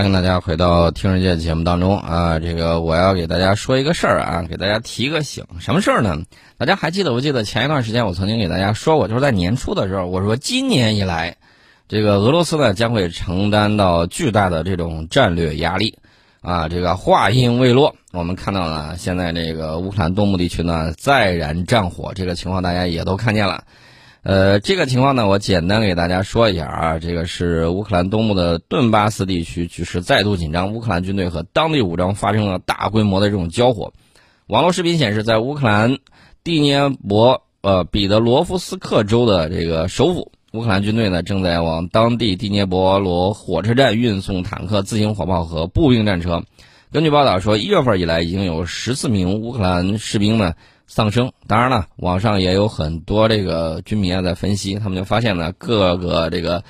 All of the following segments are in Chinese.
欢迎大家回到《听世界》节目当中啊！这个我要给大家说一个事儿啊，给大家提个醒。什么事儿呢？大家还记得？我记得前一段时间我曾经给大家说过，就是在年初的时候，我说今年以来，这个俄罗斯呢将会承担到巨大的这种战略压力啊。这个话音未落，我们看到了现在这个乌克兰东部地区呢再燃战火，这个情况大家也都看见了。呃，这个情况呢，我简单给大家说一下啊。这个是乌克兰东部的顿巴斯地区局势再度紧张，乌克兰军队和当地武装发生了大规模的这种交火。网络视频显示，在乌克兰蒂涅博呃彼得罗夫斯克州的这个首府，乌克兰军队呢正在往当地蒂涅博罗火车站运送坦克、自行火炮和步兵战车。根据报道说，一月份以来已经有十四名乌克兰士兵呢。丧生，当然了，网上也有很多这个军迷啊在分析，他们就发现呢，各个这个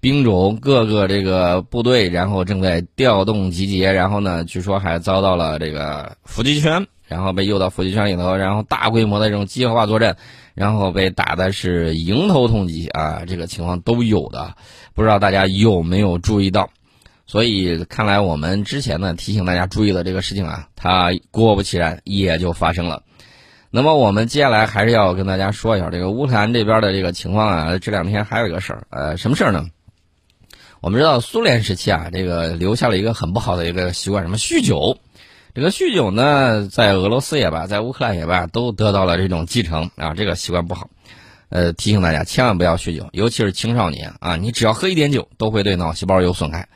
兵种、各个这个部队，然后正在调动集结，然后呢，据说还遭到了这个伏击圈，然后被诱到伏击圈里头，然后大规模的这种机械化作战，然后被打的是迎头痛击啊，这个情况都有的，不知道大家有没有注意到？所以看来我们之前呢提醒大家注意的这个事情啊，它果不其然也就发生了。那么我们接下来还是要跟大家说一下这个乌克兰这边的这个情况啊。这两天还有一个事儿，呃，什么事儿呢？我们知道苏联时期啊，这个留下了一个很不好的一个习惯，什么酗酒。这个酗酒呢，在俄罗斯也罢，在乌克兰也罢，都得到了这种继承啊。这个习惯不好，呃，提醒大家千万不要酗酒，尤其是青少年啊，你只要喝一点酒，都会对脑细胞有损害。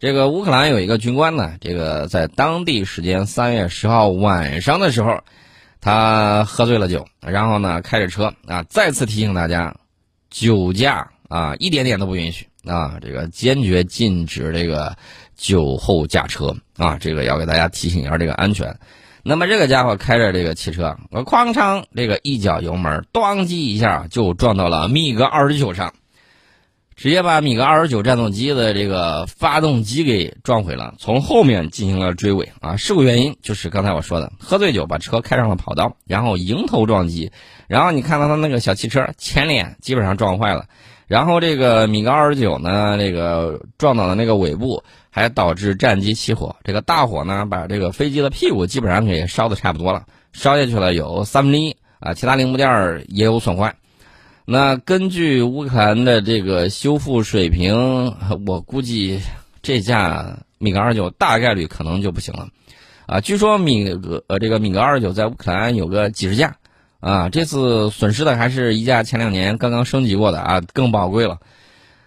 这个乌克兰有一个军官呢，这个在当地时间三月十号晚上的时候。他喝醉了酒，然后呢，开着车啊，再次提醒大家，酒驾啊，一点点都不允许啊，这个坚决禁止这个酒后驾车啊，这个要给大家提醒一下这个安全。那么这个家伙开着这个汽车，我哐当，这个一脚油门，咣叽一下就撞到了米格二十九上。直接把米格二十九战斗机的这个发动机给撞毁了，从后面进行了追尾啊！事故原因就是刚才我说的，喝醉酒把车开上了跑道，然后迎头撞击，然后你看到他那个小汽车前脸基本上撞坏了，然后这个米格二十九呢，这个撞到了那个尾部，还导致战机起火，这个大火呢把这个飞机的屁股基本上给烧的差不多了，烧下去了有三分之一啊，其他零部件也有损坏。那根据乌克兰的这个修复水平，我估计这架米格二九大概率可能就不行了，啊，据说米格呃这个米格二九在乌克兰有个几十架，啊，这次损失的还是一架前两年刚刚升级过的啊，更宝贵了，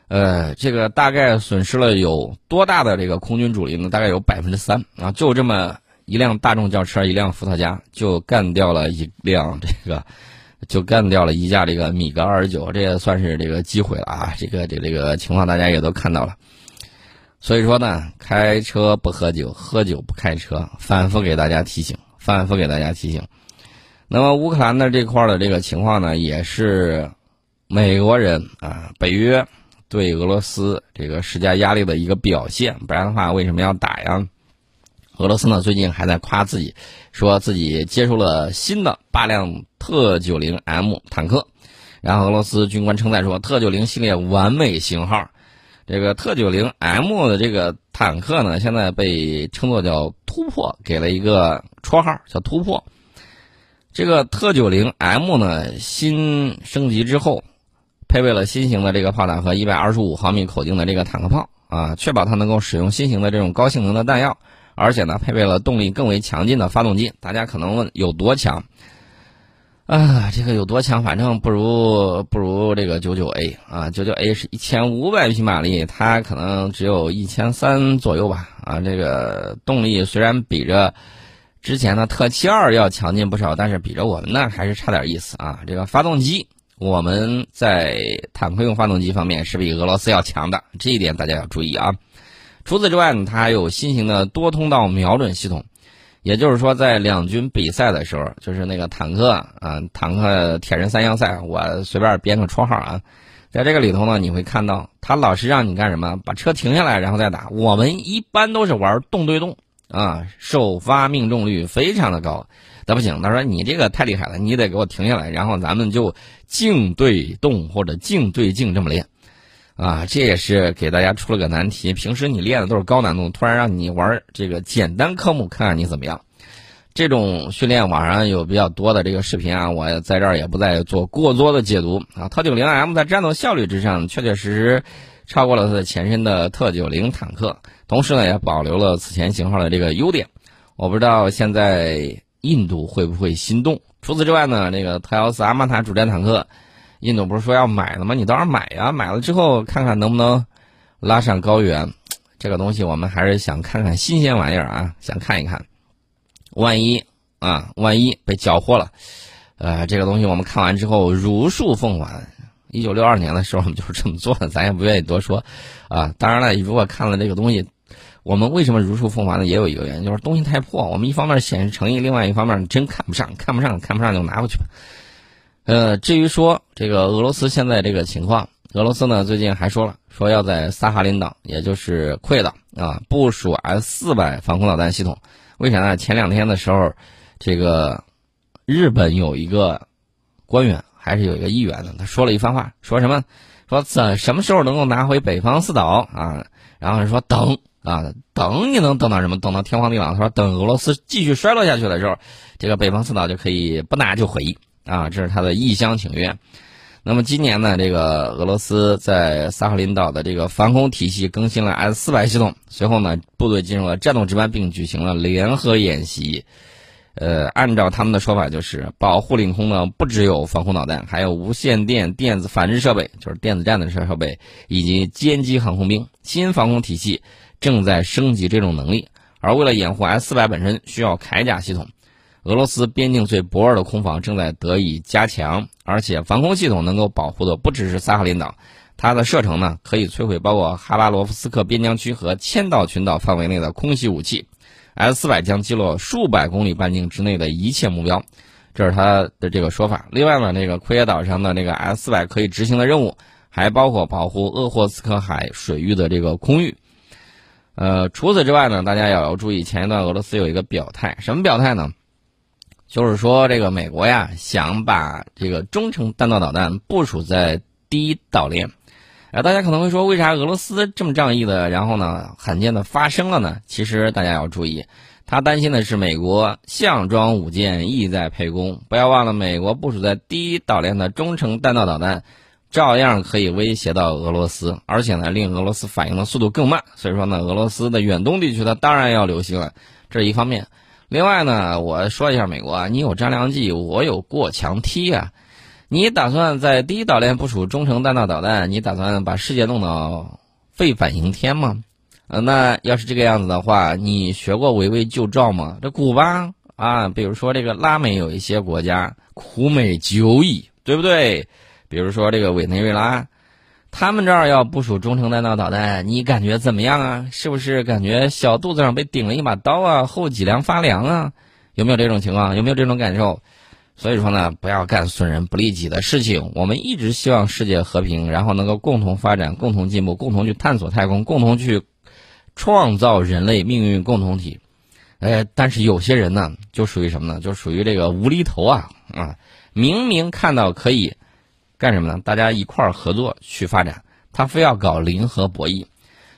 呃，这个大概损失了有多大的这个空军主力呢？大概有百分之三啊，就这么一辆大众轿车，一辆伏特加就干掉了一辆这个。就干掉了一架这个米格二十九，这也算是这个机会了啊！这个这这个情况大家也都看到了。所以说呢，开车不喝酒，喝酒不开车，反复给大家提醒，反复给大家提醒。那么乌克兰的这块的这个情况呢，也是美国人啊，北约对俄罗斯这个施加压力的一个表现。不然的话，为什么要打呀？俄罗斯呢，最近还在夸自己，说自己接收了新的八辆特九零 M 坦克，然后俄罗斯军官称赞说，特九零系列完美型号，这个特九零 M 的这个坦克呢，现在被称作叫突破，给了一个绰号叫突破。这个特九零 M 呢，新升级之后，配备了新型的这个炮弹和一百二十五毫米口径的这个坦克炮啊，确保它能够使用新型的这种高性能的弹药。而且呢，配备了动力更为强劲的发动机。大家可能问有多强？啊，这个有多强？反正不如不如这个九九 A 啊，九九 A 是一千五百匹马力，它可能只有一千三左右吧。啊，这个动力虽然比着之前的特七二要强劲不少，但是比着我们呢还是差点意思啊。这个发动机，我们在坦克用发动机方面是比俄罗斯要强的，这一点大家要注意啊。除此之外呢，它还有新型的多通道瞄准系统，也就是说，在两军比赛的时候，就是那个坦克啊，坦克铁人三项赛，我随便编个绰号啊，在这个里头呢，你会看到他老是让你干什么，把车停下来然后再打。我们一般都是玩动对动啊，首发命中率非常的高。那不行，他说你这个太厉害了，你得给我停下来，然后咱们就静对动或者静对静这么练。啊，这也是给大家出了个难题。平时你练的都是高难度，突然让你玩这个简单科目，看看你怎么样。这种训练网上有比较多的这个视频啊，我在这儿也不再做过多的解读啊。特九零 M 在战斗效率之上，确确实实超过了它的前身的特九零坦克，同时呢，也保留了此前型号的这个优点。我不知道现在印度会不会心动。除此之外呢，这个特幺四阿玛塔主战坦克，印度不是说要买了吗？你到时候买呀，买了之后看看能不能拉上高原。这个东西我们还是想看看新鲜玩意儿啊，想看一看。万一啊，万一被缴获了，呃，这个东西我们看完之后如数奉还。一九六二年的时候我们就是这么做的，咱也不愿意多说，啊，当然了，如果看了这个东西，我们为什么如数奉还呢？也有一个原因，就是东西太破。我们一方面显示诚意，另外一方面真看不上，看不上，看不上就拿回去吧。呃，至于说这个俄罗斯现在这个情况，俄罗斯呢最近还说了，说要在萨哈林岛，也就是溃岛啊，部署 S 四百防空导弹系统。为啥呢？前两天的时候，这个日本有一个官员，还是有一个议员呢，他说了一番话，说什么？说怎什么时候能够拿回北方四岛啊？然后说等啊，等你能等到什么？等到天荒地老。他说等俄罗斯继续衰落下去的时候，这个北方四岛就可以不拿就回啊，这是他的一厢情愿。那么今年呢，这个俄罗斯在萨赫林岛的这个防空体系更新了 S 四百系统，随后呢，部队进入了战斗值班，并举行了联合演习。呃，按照他们的说法，就是保护领空呢，不只有防空导弹，还有无线电、电子反制设备，就是电子战的设设备，以及歼击航空兵。新防空体系正在升级这种能力，而为了掩护 S 四百本身，需要铠甲系统。俄罗斯边境最薄弱的空防正在得以加强，而且防空系统能够保护的不只是萨哈林岛，它的射程呢可以摧毁包括哈巴罗夫斯克边疆区和千岛群岛范围内的空袭武器。S 四百将击落数百公里半径之内的一切目标，这是他的这个说法。另外呢，那个奎耶岛上的那个 S 四百可以执行的任务，还包括保护鄂霍次克海水域的这个空域。呃，除此之外呢，大家也要注意，前一段俄罗斯有一个表态，什么表态呢？就是说，这个美国呀，想把这个中程弹道导弹部署在第一岛链。啊，大家可能会说，为啥俄罗斯这么仗义的，然后呢，罕见的发生了呢？其实大家要注意，他担心的是美国项庄舞剑，意在沛公。不要忘了，美国部署在第一岛链的中程弹道导弹，照样可以威胁到俄罗斯，而且呢，令俄罗斯反应的速度更慢。所以说呢，俄罗斯的远东地区，它当然要留心了。这是一方面。另外呢，我说一下美国啊，你有张良计，我有过墙梯啊。你打算在第一岛链部署中程弹道导弹？你打算把世界弄到废反迎天吗？呃，那要是这个样子的话，你学过围魏救赵吗？这古巴啊，比如说这个拉美有一些国家苦美久矣，对不对？比如说这个委内瑞拉。他们这儿要部署中程弹道导弹，你感觉怎么样啊？是不是感觉小肚子上被顶了一把刀啊？后脊梁发凉啊？有没有这种情况？有没有这种感受？所以说呢，不要干损人不利己的事情。我们一直希望世界和平，然后能够共同发展、共同进步、共同去探索太空、共同去创造人类命运共同体。呃，但是有些人呢，就属于什么呢？就属于这个无厘头啊啊！明明看到可以。干什么呢？大家一块儿合作去发展，他非要搞零和博弈，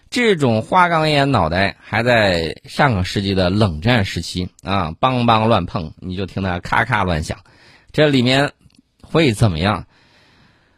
这种花岗岩脑袋还在上个世纪的冷战时期啊，邦邦乱碰，你就听它咔咔乱响，这里面会怎么样？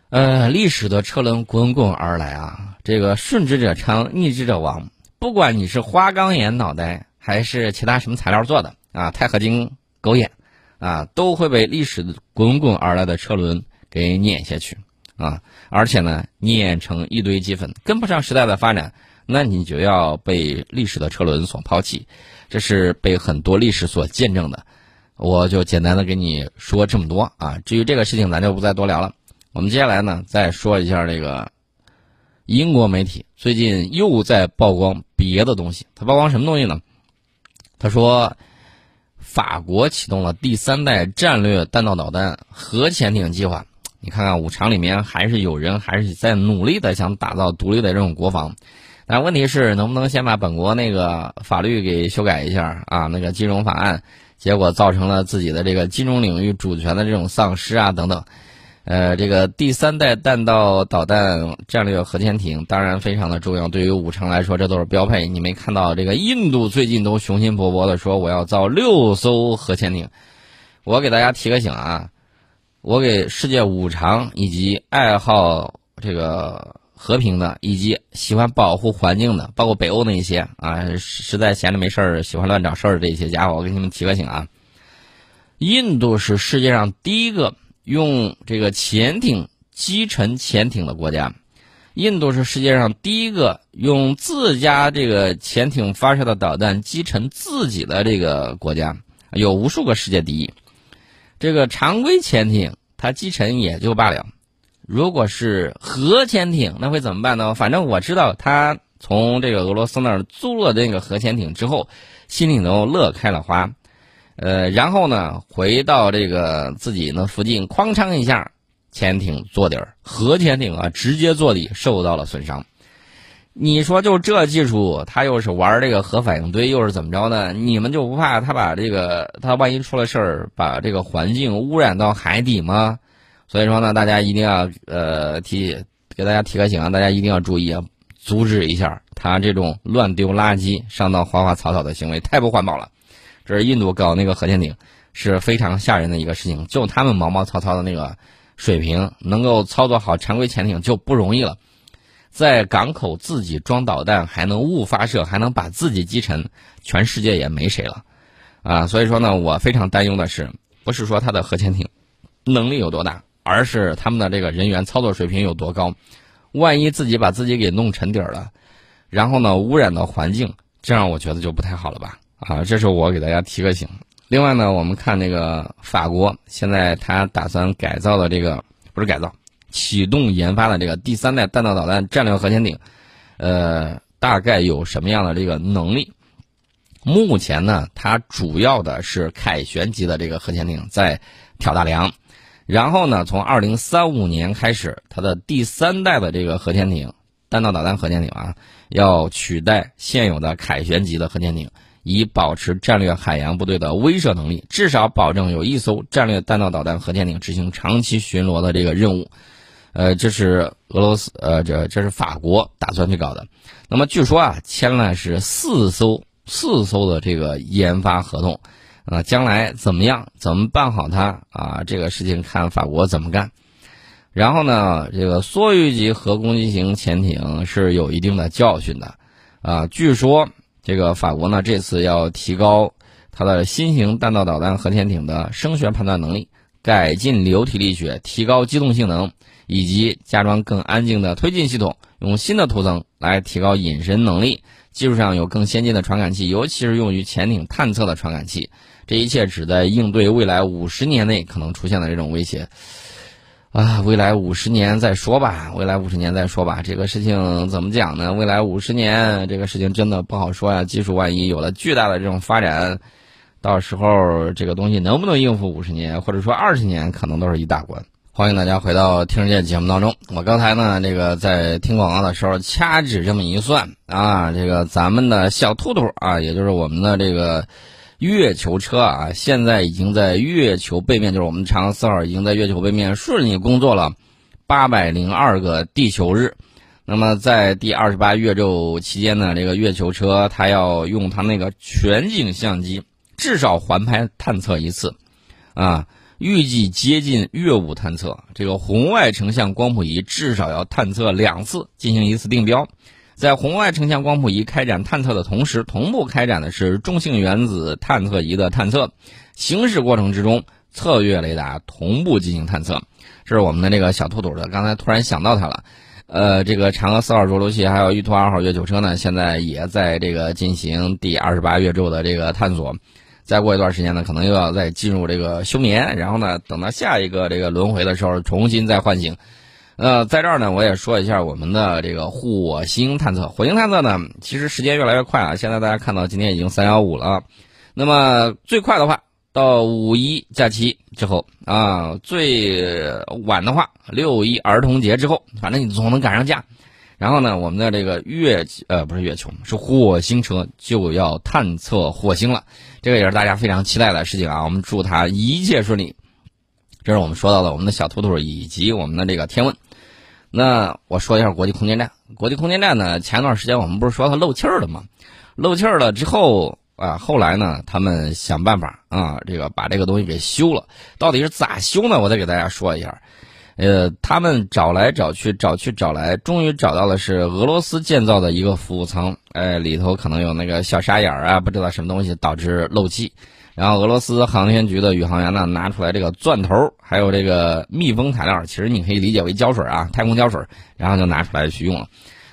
呃，历史的车轮滚滚而来啊，这个顺之者昌，逆之者亡。不管你是花岗岩脑袋还是其他什么材料做的啊，钛合金狗眼啊，都会被历史滚滚而来的车轮。给碾下去，啊，而且呢，碾成一堆齑粉，跟不上时代的发展，那你就要被历史的车轮所抛弃，这是被很多历史所见证的。我就简单的给你说这么多啊，至于这个事情，咱就不再多聊了。我们接下来呢，再说一下这个英国媒体最近又在曝光别的东西，他曝光什么东西呢？他说。法国启动了第三代战略弹道导弹核潜艇计划。你看看五常里面还是有人还是在努力的想打造独立的这种国防，但问题是能不能先把本国那个法律给修改一下啊？那个金融法案，结果造成了自己的这个金融领域主权的这种丧失啊等等。呃，这个第三代弹道导弹战略核潜艇当然非常的重要，对于五常来说这都是标配。你没看到这个印度最近都雄心勃勃的说我要造六艘核潜艇，我给大家提个醒啊，我给世界五常以及爱好这个和平的以及喜欢保护环境的，包括北欧那一些啊，实在闲着没事儿喜欢乱找事儿这些家伙，我给你们提个醒啊，印度是世界上第一个。用这个潜艇击沉潜艇的国家，印度是世界上第一个用自家这个潜艇发射的导弹击沉自己的这个国家，有无数个世界第一。这个常规潜艇它击沉也就罢了，如果是核潜艇，那会怎么办呢？反正我知道，他从这个俄罗斯那儿租了那个核潜艇之后，心里头乐开了花。呃，然后呢，回到这个自己那附近，哐嚓一下，潜艇坐底儿，核潜艇啊，直接坐底，受到了损伤。你说就这技术，他又是玩这个核反应堆，又是怎么着呢？你们就不怕他把这个，他万一出了事儿，把这个环境污染到海底吗？所以说呢，大家一定要呃提给大家提个醒啊，大家一定要注意啊，阻止一下他这种乱丢垃圾、上到花花草草的行为，太不环保了。这是印度搞那个核潜艇，是非常吓人的一个事情。就他们毛毛糙糙的那个水平，能够操作好常规潜艇就不容易了。在港口自己装导弹，还能误发射，还能把自己击沉，全世界也没谁了。啊，所以说呢，我非常担忧的是，不是说他的核潜艇能力有多大，而是他们的这个人员操作水平有多高。万一自己把自己给弄沉底儿了，然后呢，污染到环境，这样我觉得就不太好了吧。啊，这是我给大家提个醒。另外呢，我们看那个法国，现在他打算改造的这个不是改造，启动研发的这个第三代弹道导弹战略核潜艇，呃，大概有什么样的这个能力？目前呢，它主要的是凯旋级的这个核潜艇在挑大梁，然后呢，从二零三五年开始，它的第三代的这个核潜艇弹道导弹核潜艇啊，要取代现有的凯旋级的核潜艇。以保持战略海洋部队的威慑能力，至少保证有一艘战略弹道导弹核潜艇执行长期巡逻的这个任务。呃，这是俄罗斯，呃，这这是法国打算去搞的。那么据说啊，签了是四艘四艘的这个研发合同。啊，将来怎么样，怎么办好它啊？这个事情看法国怎么干。然后呢，这个梭鱼级核攻击型潜艇是有一定的教训的。啊，据说。这个法国呢，这次要提高它的新型弹道导弹核潜艇的声学判断能力，改进流体力学，提高机动性能，以及加装更安静的推进系统，用新的涂层来提高隐身能力。技术上有更先进的传感器，尤其是用于潜艇探测的传感器。这一切旨在应对未来五十年内可能出现的这种威胁。啊，未来五十年再说吧，未来五十年再说吧。这个事情怎么讲呢？未来五十年，这个事情真的不好说呀。技术万一有了巨大的这种发展，到时候这个东西能不能应付五十年，或者说二十年，可能都是一大关。欢迎大家回到听世界节目当中。我刚才呢，这个在听广告的时候，掐指这么一算啊，这个咱们的小兔兔啊，也就是我们的这个。月球车啊，现在已经在月球背面，就是我们嫦娥四号已经在月球背面顺利工作了八百零二个地球日。那么在第二十八月昼期间呢，这个月球车它要用它那个全景相机至少环拍探测一次，啊，预计接近月午探测。这个红外成像光谱仪至少要探测两次，进行一次定标。在红外成像光谱仪开展探测的同时，同步开展的是中性原子探测仪的探测。行驶过程之中，测月雷达同步进行探测。这是我们的这个小兔兔的，刚才突然想到它了。呃，这个嫦娥四号着陆器还有玉兔二号月球车呢，现在也在这个进行第二十八月昼的这个探索。再过一段时间呢，可能又要再进入这个休眠，然后呢，等到下一个这个轮回的时候，重新再唤醒。呃，在这儿呢，我也说一下我们的这个火星探测。火星探测呢，其实时间越来越快啊。现在大家看到今天已经三幺五了，那么最快的话到五一假期之后啊，最晚的话六一儿童节之后，反正你总能赶上假。然后呢，我们的这个月呃不是月球，是火星车就要探测火星了，这个也是大家非常期待的事情啊。我们祝它一切顺利。这是我们说到的我们的小兔兔以及我们的这个天问。那我说一下国际空间站。国际空间站呢，前段时间我们不是说它漏气儿了吗？漏气儿了之后啊，后来呢，他们想办法啊，这个把这个东西给修了。到底是咋修呢？我再给大家说一下。呃，他们找来找去，找去找来，终于找到的是俄罗斯建造的一个服务舱。哎，里头可能有那个小沙眼儿啊，不知道什么东西导致漏气。然后俄罗斯航天局的宇航员呢，拿出来这个钻头，还有这个密封材料，其实你可以理解为胶水啊，太空胶水，然后就拿出来去用了。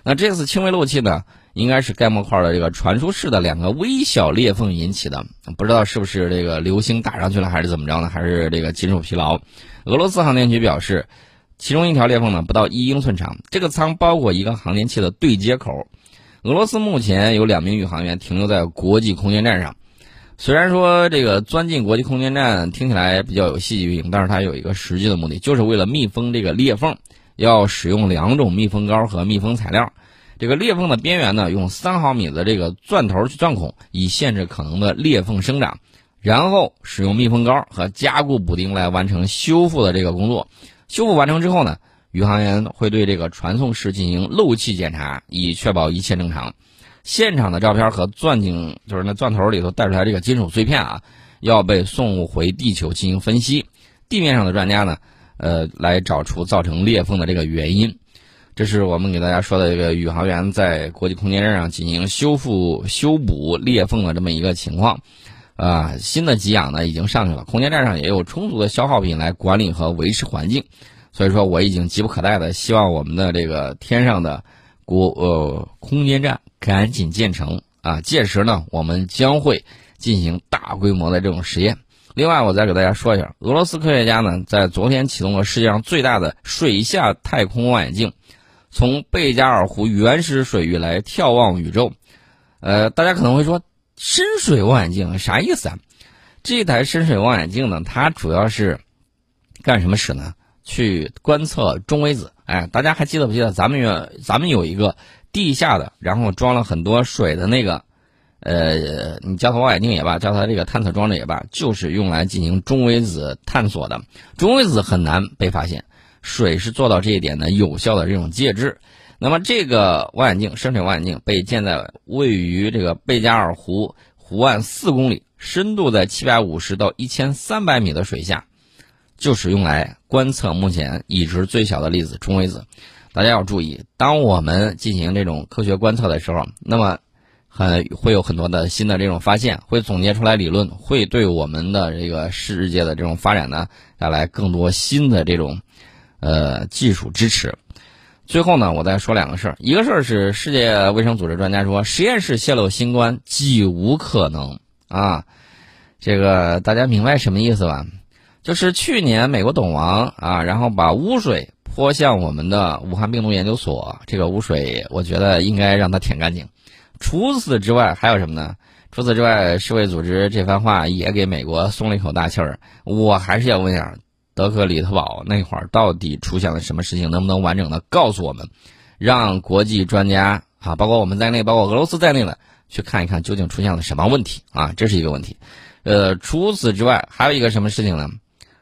那这次轻微漏气呢，应该是该模块的这个传输室的两个微小裂缝引起的，不知道是不是这个流星打上去了，还是怎么着呢？还是这个金属疲劳？俄罗斯航天局表示，其中一条裂缝呢不到一英寸长，这个舱包括一个航天器的对接口。俄罗斯目前有两名宇航员停留在国际空间站上。虽然说这个钻进国际空间站听起来比较有戏剧性，但是它有一个实际的目的，就是为了密封这个裂缝，要使用两种密封膏和密封材料。这个裂缝的边缘呢，用三毫米的这个钻头去钻孔，以限制可能的裂缝生长，然后使用密封膏和加固补丁来完成修复的这个工作。修复完成之后呢，宇航员会对这个传送室进行漏气检查，以确保一切正常。现场的照片和钻井，就是那钻头里头带出来这个金属碎片啊，要被送回地球进行分析。地面上的专家呢，呃，来找出造成裂缝的这个原因。这是我们给大家说的一个宇航员在国际空间站上进行修复、修补裂缝的这么一个情况。啊，新的给养呢已经上去了，空间站上也有充足的消耗品来管理和维持环境。所以说，我已经急不可待的希望我们的这个天上的国呃空间站。赶紧建成啊！届时呢，我们将会进行大规模的这种实验。另外，我再给大家说一下，俄罗斯科学家呢，在昨天启动了世界上最大的水下太空望远镜，从贝加尔湖原始水域来眺望宇宙。呃，大家可能会说，深水望远镜啥意思啊？这台深水望远镜呢，它主要是干什么使呢？去观测中微子。哎，大家还记得不记得咱们有咱们有一个。地下的，然后装了很多水的那个，呃，你叫它望远镜也罢，叫它这个探测装置也罢，就是用来进行中微子探索的。中微子很难被发现，水是做到这一点的有效的这种介质。那么这个望远镜，深水望远镜被建在位于这个贝加尔湖湖岸四公里，深度在七百五十到一千三百米的水下，就是用来观测目前已知最小的粒子中微子。大家要注意，当我们进行这种科学观测的时候，那么很会有很多的新的这种发现，会总结出来理论，会对我们的这个世界的这种发展呢带来更多新的这种呃技术支持。最后呢，我再说两个事儿，一个事儿是世界卫生组织专家说，实验室泄露新冠几无可能啊，这个大家明白什么意思吧？就是去年美国董王啊，然后把污水。泼向我们的武汉病毒研究所，这个污水，我觉得应该让它舔干净。除此之外，还有什么呢？除此之外，世卫组织这番话也给美国松了一口大气儿。我还是要问一下，德克里特堡那会儿到底出现了什么事情？能不能完整的告诉我们，让国际专家啊，包括我们在内，包括俄罗斯在内的去看一看，究竟出现了什么问题啊？这是一个问题。呃，除此之外，还有一个什么事情呢？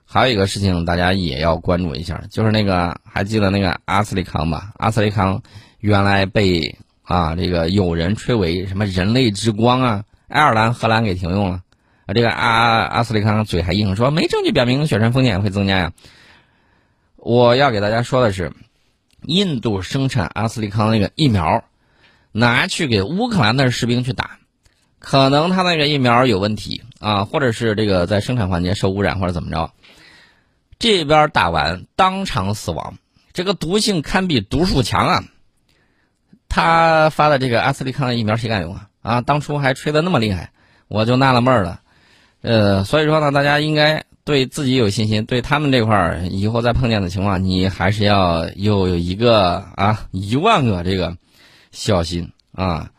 还有一个事情，大家也要关注一下，就是那个还记得那个阿斯利康吧？阿斯利康原来被啊这个有人吹为什么人类之光啊？爱尔兰、荷兰给停用了，啊这个阿阿斯利康嘴还硬，说没证据表明雪山风险会增加呀。我要给大家说的是，印度生产阿斯利康那个疫苗，拿去给乌克兰的士兵去打，可能他那个疫苗有问题啊，或者是这个在生产环节受污染，或者怎么着。这边打完当场死亡，这个毒性堪比毒鼠强啊！他发的这个阿斯利康的疫苗谁敢用啊？啊，当初还吹的那么厉害，我就纳了闷了。呃，所以说呢，大家应该对自己有信心，对他们这块儿以后再碰见的情况，你还是要有一个啊一万个这个小心啊。